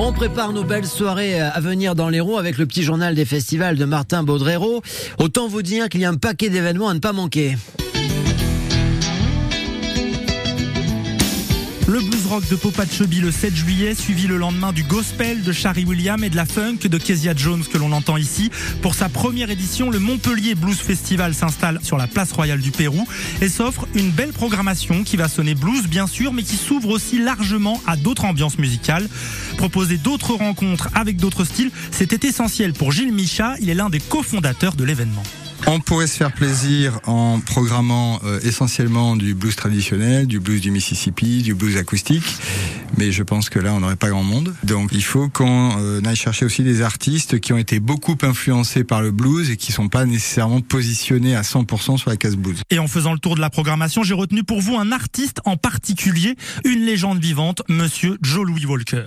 On prépare nos belles soirées à venir dans l'Hérault avec le petit journal des festivals de Martin Baudrero. Autant vous dire qu'il y a un paquet d'événements à ne pas manquer. Le blues rock de Popa Chubby le 7 juillet, suivi le lendemain du gospel de Shari Williams et de la funk de Kezia Jones que l'on entend ici. Pour sa première édition, le Montpellier Blues Festival s'installe sur la place royale du Pérou et s'offre une belle programmation qui va sonner blues bien sûr, mais qui s'ouvre aussi largement à d'autres ambiances musicales. Proposer d'autres rencontres avec d'autres styles, c'était essentiel pour Gilles Micha, il est l'un des cofondateurs de l'événement. On pourrait se faire plaisir en programmant euh, essentiellement du blues traditionnel, du blues du Mississippi, du blues acoustique, mais je pense que là on n'aurait pas grand monde. Donc il faut qu'on euh, aille chercher aussi des artistes qui ont été beaucoup influencés par le blues et qui sont pas nécessairement positionnés à 100% sur la case blues. Et en faisant le tour de la programmation, j'ai retenu pour vous un artiste en particulier, une légende vivante, monsieur Joe Louis Walker.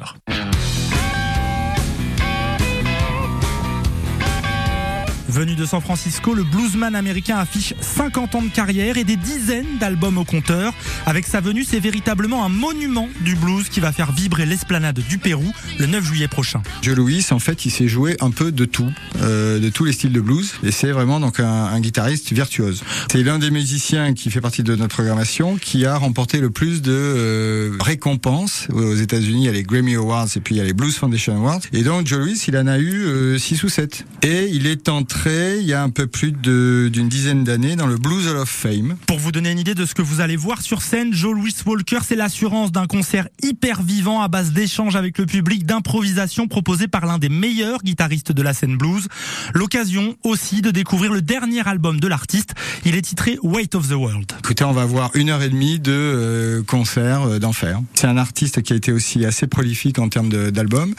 Venu de San Francisco, le bluesman américain affiche 50 ans de carrière et des dizaines d'albums au compteur. Avec sa venue, c'est véritablement un monument du blues qui va faire vibrer l'esplanade du Pérou le 9 juillet prochain. Joe Louis, en fait, il s'est joué un peu de tout, euh, de tous les styles de blues, et c'est vraiment donc un, guitariste virtuose. C'est l'un des musiciens qui fait partie de notre programmation qui a remporté le plus de euh, récompenses aux États-Unis. Il y a les Grammy Awards et puis il y a les Blues Foundation Awards. Et donc Joe Louis, il en a eu 6 ou 7. Et il est entré il y a un peu plus d'une dizaine d'années dans le Blues Hall of Fame. Pour vous donner une idée de ce que vous allez voir sur scène, Joe Louis Walker, c'est l'assurance d'un concert hyper vivant à base d'échanges avec le public, d'improvisation proposé par l'un des meilleurs guitaristes de la scène blues. L'occasion aussi de découvrir le dernier album de l'artiste. Il est titré Weight of the World. Écoutez, on va voir une heure et demie de euh, concert euh, d'enfer. C'est un artiste qui a été aussi assez prolifique en termes d'albums.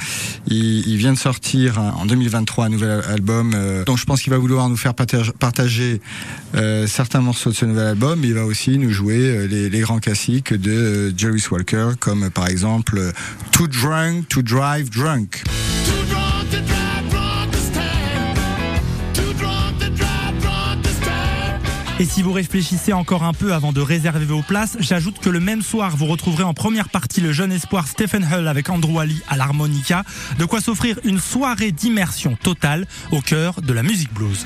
Il, il, vient de sortir en 2023 un nouvel album euh, dont je pense pense qu'il va vouloir nous faire partager euh, certains morceaux de ce nouvel album, il va aussi nous jouer euh, les, les, grands classiques de euh, Jerry Walker, comme par exemple Too Drunk to Drive Drunk. Et si vous réfléchissez encore un peu avant de réserver vos places, j'ajoute que le même soir, vous retrouverez en première partie le jeune espoir Stephen Hull avec Andrew Ali à l'harmonica, de quoi s'offrir une soirée d'immersion totale au cœur de la musique blues.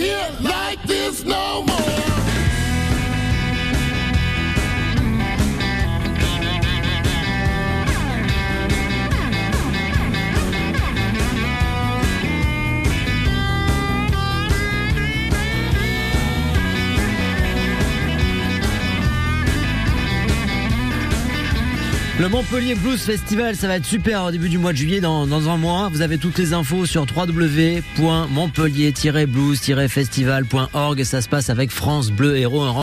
here like this no more. Le Montpellier Blues Festival, ça va être super au début du mois de juillet, dans, dans un mois. Vous avez toutes les infos sur www.montpellier-blues-festival.org. Ça se passe avec France Bleu Héros.